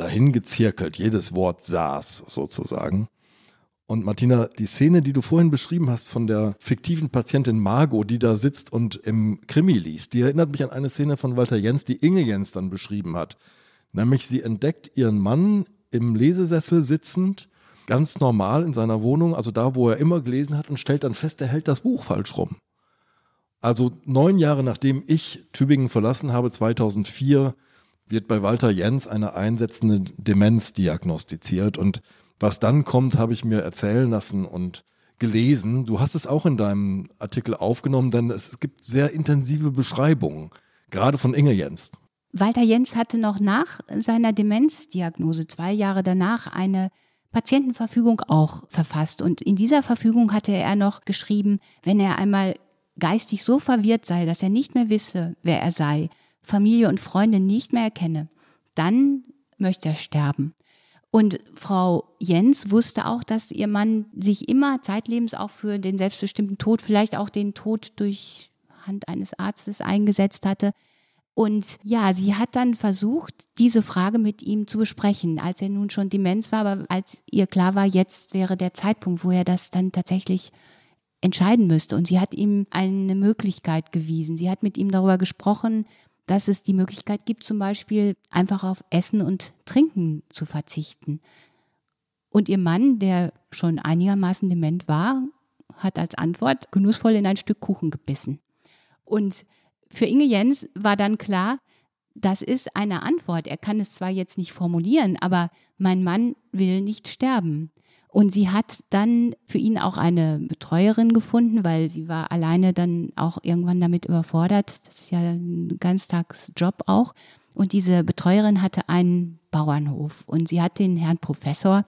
dahin gezirkelt, jedes Wort saß sozusagen. Und Martina, die Szene, die du vorhin beschrieben hast von der fiktiven Patientin Margot, die da sitzt und im Krimi liest, die erinnert mich an eine Szene von Walter Jens, die Inge Jens dann beschrieben hat. Nämlich sie entdeckt ihren Mann im Lesesessel sitzend, ganz normal in seiner Wohnung, also da, wo er immer gelesen hat und stellt dann fest, er hält das Buch falsch rum. Also neun Jahre nachdem ich Tübingen verlassen habe, 2004, wird bei Walter Jens eine einsetzende Demenz diagnostiziert. Und was dann kommt, habe ich mir erzählen lassen und gelesen. Du hast es auch in deinem Artikel aufgenommen, denn es gibt sehr intensive Beschreibungen, gerade von Inge Jens. Walter Jens hatte noch nach seiner Demenzdiagnose, zwei Jahre danach, eine Patientenverfügung auch verfasst. Und in dieser Verfügung hatte er noch geschrieben, wenn er einmal geistig so verwirrt sei, dass er nicht mehr wisse, wer er sei, Familie und Freunde nicht mehr erkenne, dann möchte er sterben. Und Frau Jens wusste auch, dass ihr Mann sich immer zeitlebens auch für den selbstbestimmten Tod, vielleicht auch den Tod durch Hand eines Arztes eingesetzt hatte. Und ja, sie hat dann versucht, diese Frage mit ihm zu besprechen, als er nun schon Demenz war, aber als ihr klar war, jetzt wäre der Zeitpunkt, wo er das dann tatsächlich entscheiden müsste. Und sie hat ihm eine Möglichkeit gewiesen. Sie hat mit ihm darüber gesprochen, dass es die Möglichkeit gibt, zum Beispiel einfach auf Essen und Trinken zu verzichten. Und ihr Mann, der schon einigermaßen dement war, hat als Antwort genussvoll in ein Stück Kuchen gebissen. Und für Inge Jens war dann klar, das ist eine Antwort. Er kann es zwar jetzt nicht formulieren, aber mein Mann will nicht sterben. Und sie hat dann für ihn auch eine Betreuerin gefunden, weil sie war alleine dann auch irgendwann damit überfordert. Das ist ja ein Ganztagsjob auch. Und diese Betreuerin hatte einen Bauernhof und sie hat den Herrn Professor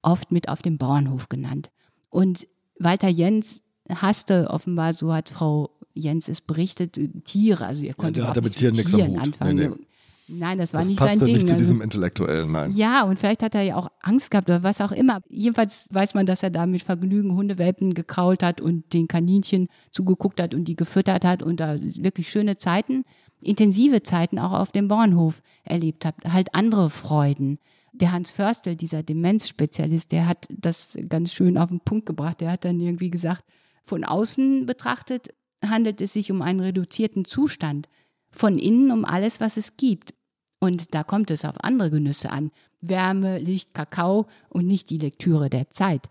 oft mit auf dem Bauernhof genannt. Und Walter Jens hasste offenbar, so hat Frau Jens es berichtet, Tiere. Also er konnte ja, der hatte mit Tieren nichts am Hut. anfangen. Nee, nee. Nein, das war Das nicht sein Ding. nicht zu Also- diesem Intellektuellen, nein. ja, und vielleicht hat er ja auch Angst gehabt oder was auch immer. Jedenfalls weiß man, dass er da mit Vergnügen Hundewelpen gekrault hat und den Kaninchen zugeguckt hat und die gefüttert hat und da wirklich schöne Zeiten, intensive Zeiten auch auf dem Bauernhof erlebt hat. Halt andere Freuden. Der Hans Förstel, dieser Demenzspezialist, der hat das ganz schön auf den Punkt gebracht. Der hat dann irgendwie gesagt, von außen betrachtet handelt es sich um einen reduzierten Zustand. Von innen um alles, was es gibt. Und da kommt es auf andere Genüsse an. Wärme, Licht, Kakao und nicht die Lektüre der Zeit.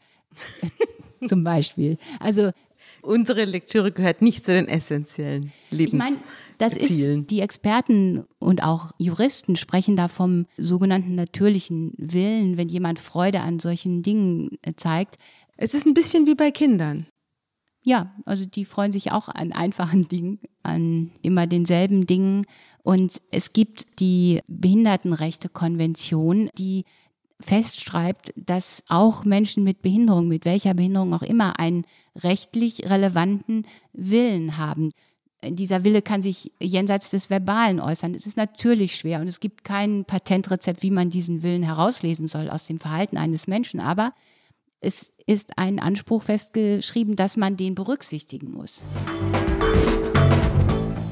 Zum Beispiel. Also Unsere Lektüre gehört nicht zu den essentiellen ich meine, das Lebenszielen. ist, die Experten und auch Juristen sprechen da vom sogenannten natürlichen Willen, wenn jemand Freude an solchen Dingen zeigt. Es ist ein bisschen wie bei Kindern. Ja, also die freuen sich auch an einfachen Dingen, an immer denselben Dingen. Und es gibt die Behindertenrechte-Konvention, die festschreibt, dass auch Menschen mit Behinderung, mit welcher Behinderung auch immer, einen rechtlich relevanten Willen haben. Dieser Wille kann sich jenseits des Verbalen äußern. Es ist natürlich schwer und es gibt kein Patentrezept, wie man diesen Willen herauslesen soll aus dem Verhalten eines Menschen. Aber es ist ein Anspruch festgeschrieben, dass man den berücksichtigen muss.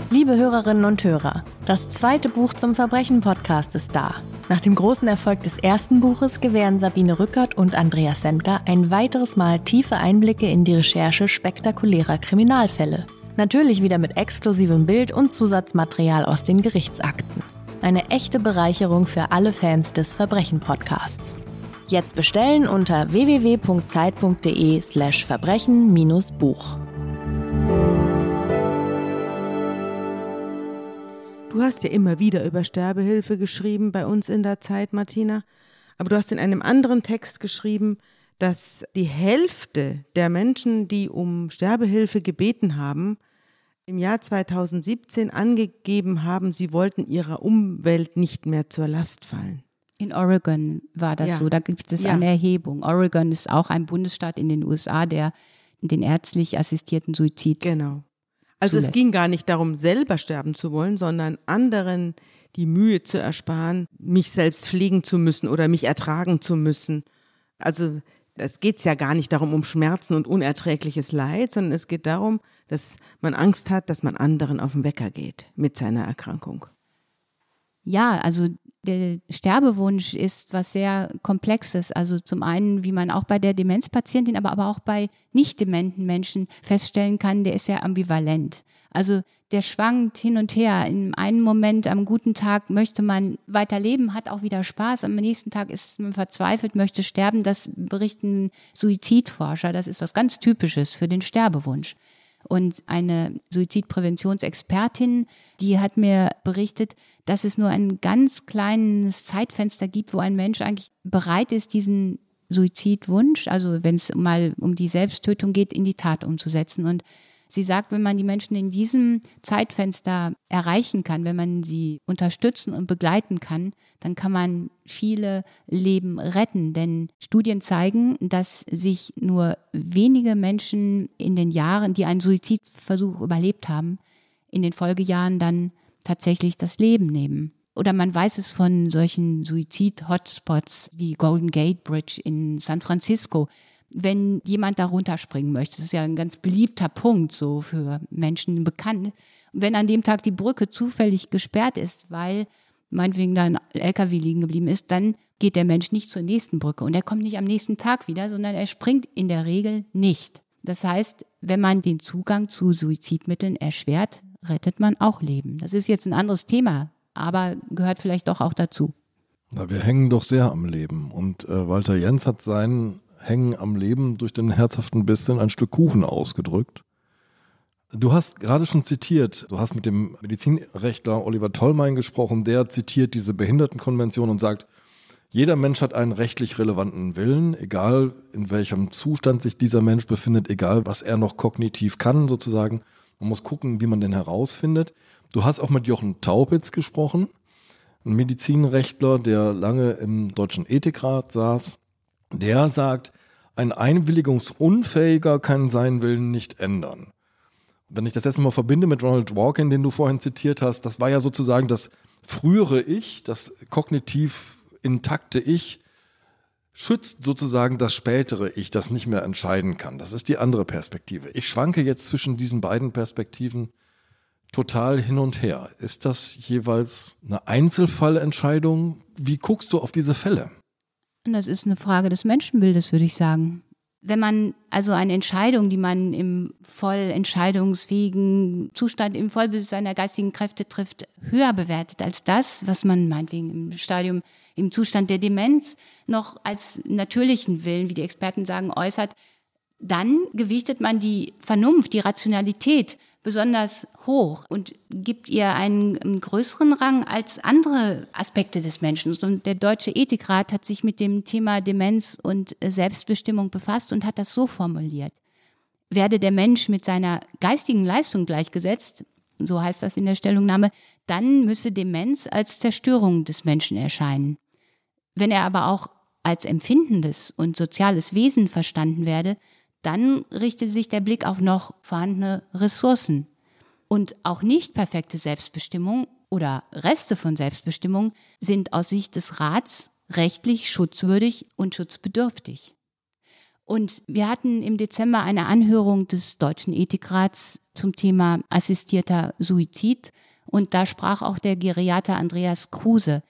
Liebe Hörerinnen und Hörer, das zweite Buch zum Verbrechen-Podcast ist da. Nach dem großen Erfolg des ersten Buches gewähren Sabine Rückert und Andreas Sendker ein weiteres Mal tiefe Einblicke in die Recherche spektakulärer Kriminalfälle. Natürlich wieder mit exklusivem Bild und Zusatzmaterial aus den Gerichtsakten. Eine echte Bereicherung für alle Fans des Verbrechen-Podcasts. Jetzt bestellen unter www.zeit.de slash verbrechen-buch. Du hast ja immer wieder über Sterbehilfe geschrieben bei uns in der Zeit, Martina. Aber du hast in einem anderen Text geschrieben, dass die Hälfte der Menschen, die um Sterbehilfe gebeten haben, im Jahr 2017 angegeben haben, sie wollten ihrer Umwelt nicht mehr zur Last fallen. In Oregon war das Ja. so, da gibt es Ja. eine Erhebung. Oregon ist auch ein Bundesstaat in den USA, der den ärztlich assistierten Suizid. Genau. Also es zulässt. ging gar nicht darum, selber sterben zu wollen, sondern anderen die Mühe zu ersparen, mich selbst pflegen zu müssen oder mich ertragen zu müssen. Also es geht ja gar nicht darum, um Schmerzen und unerträgliches Leid, sondern es geht darum, dass man Angst hat, dass man anderen auf den Wecker geht mit seiner Erkrankung. Ja, also der Sterbewunsch ist was sehr Komplexes. Also zum einen, wie man auch bei der Demenzpatientin, aber, aber auch bei nicht dementen Menschen feststellen kann, der ist sehr ambivalent. Also der schwankt hin und her. Im einen Moment, am guten Tag möchte man weiterleben, hat auch wieder Spaß. Am nächsten Tag ist man verzweifelt, möchte sterben. Das berichten Suizidforscher. Das ist was ganz Typisches für den Sterbewunsch. Und eine Suizidpräventionsexpertin, die hat mir berichtet, dass es nur ein ganz kleines Zeitfenster gibt, wo ein Mensch eigentlich bereit ist, diesen Suizidwunsch, also wenn es mal um die Selbsttötung geht, in die Tat umzusetzen. Und sie sagt, wenn man die Menschen in diesem Zeitfenster erreichen kann, wenn man sie unterstützen und begleiten kann, dann kann man viele Leben retten. Denn Studien zeigen, dass sich nur wenige Menschen in den Jahren, die einen Suizidversuch überlebt haben, in den Folgejahren dann tatsächlich das Leben nehmen. oder man weiß es von solchen Suizid-Hotspots wie Golden Gate Bridge in San Francisco. Wenn jemand da runterspringen möchte, das ist ja ein ganz beliebter Punkt so für Menschen bekannt. wenn an dem Tag die Brücke zufällig gesperrt ist, weil meinetwegen da ein LKW liegen geblieben ist, dann geht der Mensch nicht zur nächsten Brücke und er kommt nicht am nächsten Tag wieder, sondern er springt in der Regel nicht. Das heißt, wenn man den Zugang zu Suizidmitteln erschwert, rettet man auch Leben. Das ist jetzt ein anderes Thema, aber gehört vielleicht doch auch dazu. Na, wir hängen doch sehr am Leben und äh, Walter Jens hat sein Hängen am Leben durch den herzhaften Biss in ein Stück Kuchen ausgedrückt. Du hast gerade schon zitiert, du hast mit dem Medizinrechtler Oliver Tollmein gesprochen, der zitiert diese Behindertenkonvention und sagt, jeder Mensch hat einen rechtlich relevanten Willen, egal in welchem Zustand sich dieser Mensch befindet, egal was er noch kognitiv kann sozusagen. Man muss gucken, wie man den herausfindet. Du hast auch mit Jochen Taubitz gesprochen, ein Medizinrechtler, der lange im Deutschen Ethikrat saß. Der sagt, ein Einwilligungsunfähiger kann seinen Willen nicht ändern wenn ich das jetzt mal verbinde mit Ronald Walken, den du vorhin zitiert hast, das war ja sozusagen das frühere Ich, das kognitiv intakte Ich, schützt sozusagen das spätere Ich, das nicht mehr entscheiden kann. Das ist die andere Perspektive. Ich schwanke jetzt zwischen diesen beiden Perspektiven total hin und her. Ist das jeweils eine Einzelfallentscheidung? Wie guckst du auf diese Fälle? Das ist eine Frage des Menschenbildes, würde ich sagen. Wenn man also eine Entscheidung, die man im voll entscheidungsfähigen Zustand, im Vollbesitz seiner geistigen Kräfte trifft, höher bewertet als das, was man meinetwegen im Stadium, im Zustand der Demenz noch als natürlichen Willen, wie die Experten sagen, äußert, dann gewichtet man die Vernunft, die Rationalität besonders hoch und gibt ihr einen, größeren Rang als andere Aspekte des Menschen. Und der Deutsche Ethikrat hat sich mit dem Thema Demenz und Selbstbestimmung befasst und hat das so formuliert. Werde der Mensch mit seiner geistigen Leistung gleichgesetzt, so heißt das in der Stellungnahme, dann müsse Demenz als Zerstörung des Menschen erscheinen. Wenn er aber auch als empfindendes und soziales Wesen verstanden werde, dann richtet sich der Blick auf noch vorhandene Ressourcen. Und auch nicht perfekte Selbstbestimmung oder Reste von Selbstbestimmung sind aus Sicht des Rats rechtlich schutzwürdig und schutzbedürftig. Und wir hatten im Dezember eine Anhörung des Deutschen Ethikrats zum Thema assistierter Suizid. Und da sprach auch der Geriater Andreas Kruse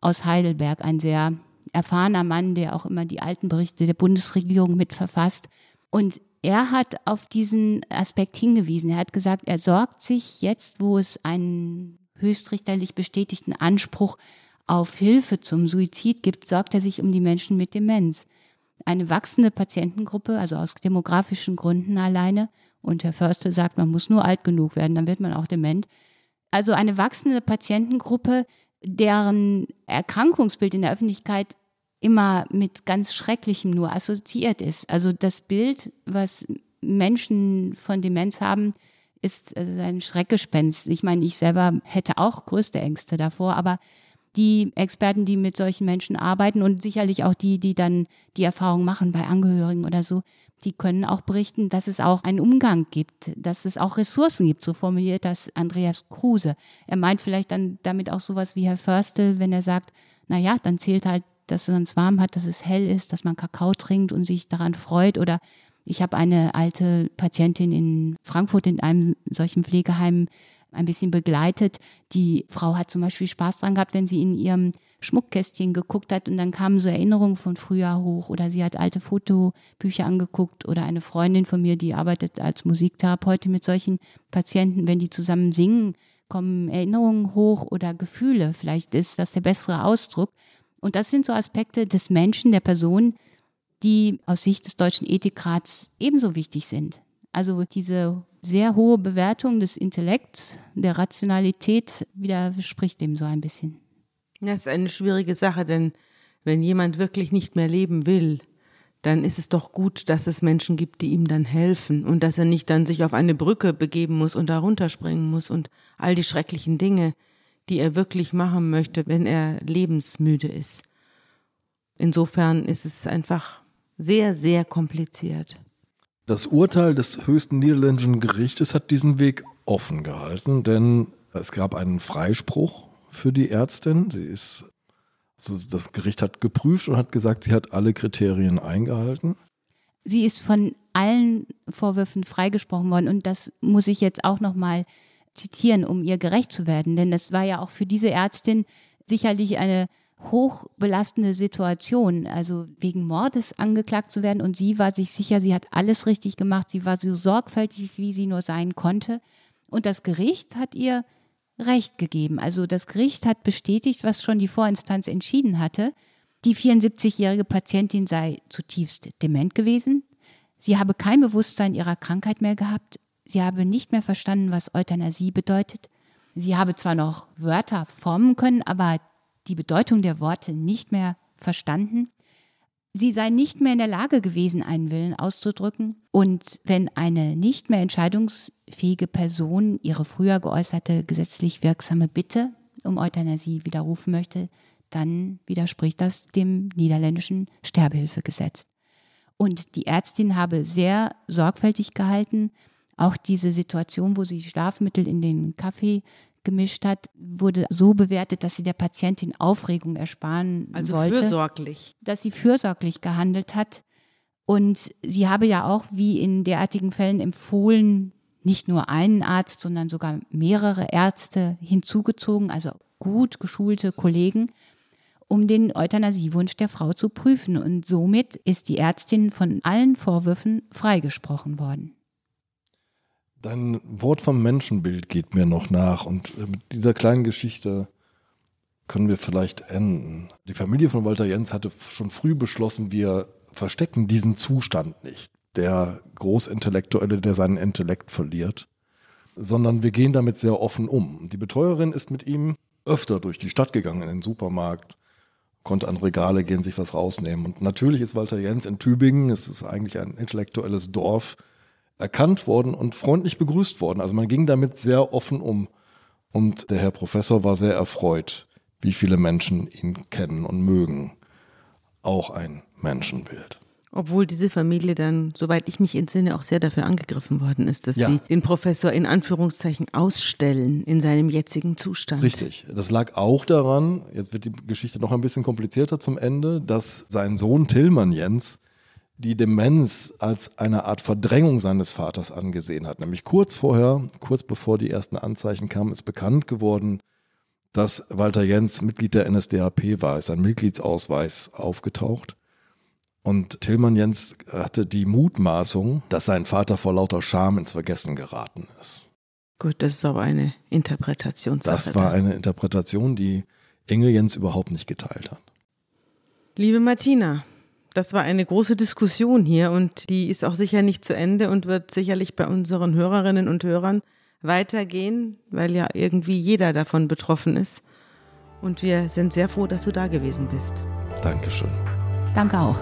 aus Heidelberg, ein sehr erfahrener Mann, der auch immer die alten Berichte der Bundesregierung mitverfasst. Und er hat auf diesen Aspekt hingewiesen. Er hat gesagt, er sorgt sich jetzt, wo es einen höchstrichterlich bestätigten Anspruch auf Hilfe zum Suizid gibt, sorgt er sich um die Menschen mit Demenz. Eine wachsende Patientengruppe, also aus demografischen Gründen alleine, und Herr Förster sagt, man muss nur alt genug werden, dann wird man auch dement. Also eine wachsende Patientengruppe, deren Erkrankungsbild in der Öffentlichkeit immer mit ganz Schrecklichem nur assoziiert ist. Also das Bild, was Menschen von Demenz haben, ist also ein Schreckgespenst. Ich meine, ich selber hätte auch größte Ängste davor, aber die Experten, die mit solchen Menschen arbeiten und sicherlich auch die, die dann die Erfahrung machen bei Angehörigen oder so, die können auch berichten, dass es auch einen Umgang gibt, dass es auch Ressourcen gibt. So formuliert das Andreas Kruse. Er meint vielleicht dann damit auch sowas wie Herr Förstel, wenn er sagt, na ja, dann zählt halt dass man es warm hat, dass es hell ist, dass man Kakao trinkt und sich daran freut. Oder ich habe eine alte Patientin in Frankfurt in einem solchen Pflegeheim ein bisschen begleitet. Die Frau hat zum Beispiel Spaß dran gehabt, wenn sie in ihrem Schmuckkästchen geguckt hat und dann kamen so Erinnerungen von früher hoch oder sie hat alte Fotobücher angeguckt oder eine Freundin von mir, die arbeitet als Musiktherapeutin mit solchen Patienten, wenn die zusammen singen, kommen Erinnerungen hoch oder Gefühle. Vielleicht ist das der bessere Ausdruck. Und das sind so Aspekte des Menschen, der Person, die aus Sicht des Deutschen Ethikrats ebenso wichtig sind. Also diese sehr hohe Bewertung des Intellekts, der Rationalität widerspricht dem so ein bisschen. Das ist eine schwierige Sache, denn wenn jemand wirklich nicht mehr leben will, dann ist es doch gut, dass es Menschen gibt, die ihm dann helfen und dass er nicht dann sich auf eine Brücke begeben muss und da runterspringen muss und all die schrecklichen Dinge, die er wirklich machen möchte, wenn er lebensmüde ist. Insofern ist es einfach sehr, sehr kompliziert. Das Urteil des höchsten niederländischen Gerichtes hat diesen Weg offen gehalten, denn es gab einen Freispruch für die Ärztin. Sie ist, also das Gericht hat geprüft und hat gesagt, sie hat alle Kriterien eingehalten. Sie ist von allen Vorwürfen freigesprochen worden und das muss ich jetzt auch noch mal zitieren, um ihr gerecht zu werden, denn das war ja auch für diese Ärztin sicherlich eine hochbelastende Situation, also wegen Mordes angeklagt zu werden. Und sie war sich sicher, sie hat alles richtig gemacht. Sie war so sorgfältig, wie sie nur sein konnte. Und das Gericht hat ihr Recht gegeben. Also das Gericht hat bestätigt, was schon die Vorinstanz entschieden hatte. Die 74-jährige Patientin sei zutiefst dement gewesen. Sie habe kein Bewusstsein ihrer Krankheit mehr gehabt. Sie habe nicht mehr verstanden, was Euthanasie bedeutet. Sie habe zwar noch Wörter formen können, aber die Bedeutung der Worte nicht mehr verstanden. Sie sei nicht mehr in der Lage gewesen, einen Willen auszudrücken. Und wenn eine nicht mehr entscheidungsfähige Person ihre früher geäußerte gesetzlich wirksame Bitte um Euthanasie widerrufen möchte, dann widerspricht das dem niederländischen Sterbehilfegesetz. Und die Ärztin habe sehr sorgfältig gehalten, auch diese Situation, wo sie Schlafmittel in den Kaffee gemischt hat, wurde so bewertet, dass sie der Patientin Aufregung ersparen also wollte. fürsorglich. Dass sie fürsorglich gehandelt hat. Und sie habe ja auch, wie in derartigen Fällen empfohlen, nicht nur einen Arzt, sondern sogar mehrere Ärzte hinzugezogen, also gut geschulte Kollegen, um den Euthanasiewunsch der Frau zu prüfen. Und somit ist die Ärztin von allen Vorwürfen freigesprochen worden. Dein Wort vom Menschenbild geht mir noch nach und äh, mit dieser kleinen Geschichte können wir vielleicht enden. Die Familie von Walter Jens hatte schon früh beschlossen, wir verstecken diesen Zustand nicht. Der Großintellektuelle, der seinen Intellekt verliert, sondern wir gehen damit sehr offen um. Die Betreuerin ist mit ihm öfter durch die Stadt gegangen, in den Supermarkt, konnte an Regale gehen, sich was rausnehmen. Und natürlich ist Walter Jens in Tübingen, es ist eigentlich ein intellektuelles Dorf, erkannt worden und freundlich begrüßt worden. Also man ging damit sehr offen um. Und der Herr Professor war sehr erfreut, wie viele Menschen ihn kennen und mögen. Auch ein Menschenbild. Obwohl diese Familie dann, soweit ich mich entsinne, auch sehr dafür angegriffen worden ist, dass Ja. sie den Professor in Anführungszeichen ausstellen in seinem jetzigen Zustand. Richtig. Das lag auch daran, jetzt wird die Geschichte noch ein bisschen komplizierter zum Ende, dass sein Sohn Tillmann Jens die Demenz als eine Art Verdrängung seines Vaters angesehen hat. Nämlich kurz vorher, kurz bevor die ersten Anzeichen kamen, ist bekannt geworden, dass Walter Jens Mitglied der NSDAP war, ist ein Mitgliedsausweis aufgetaucht. Und Tillmann Jens hatte die Mutmaßung, dass sein Vater vor lauter Scham ins Vergessen geraten ist. Gut, das ist aber eine Interpretationssache. Das war eine Interpretation, die Engel Jens überhaupt nicht geteilt hat. Liebe Martina, das war eine große Diskussion hier und die ist auch sicher nicht zu Ende und wird sicherlich bei unseren Hörerinnen und Hörern weitergehen, weil ja irgendwie jeder davon betroffen ist. Und wir sind sehr froh, dass du da gewesen bist. Dankeschön. Danke auch.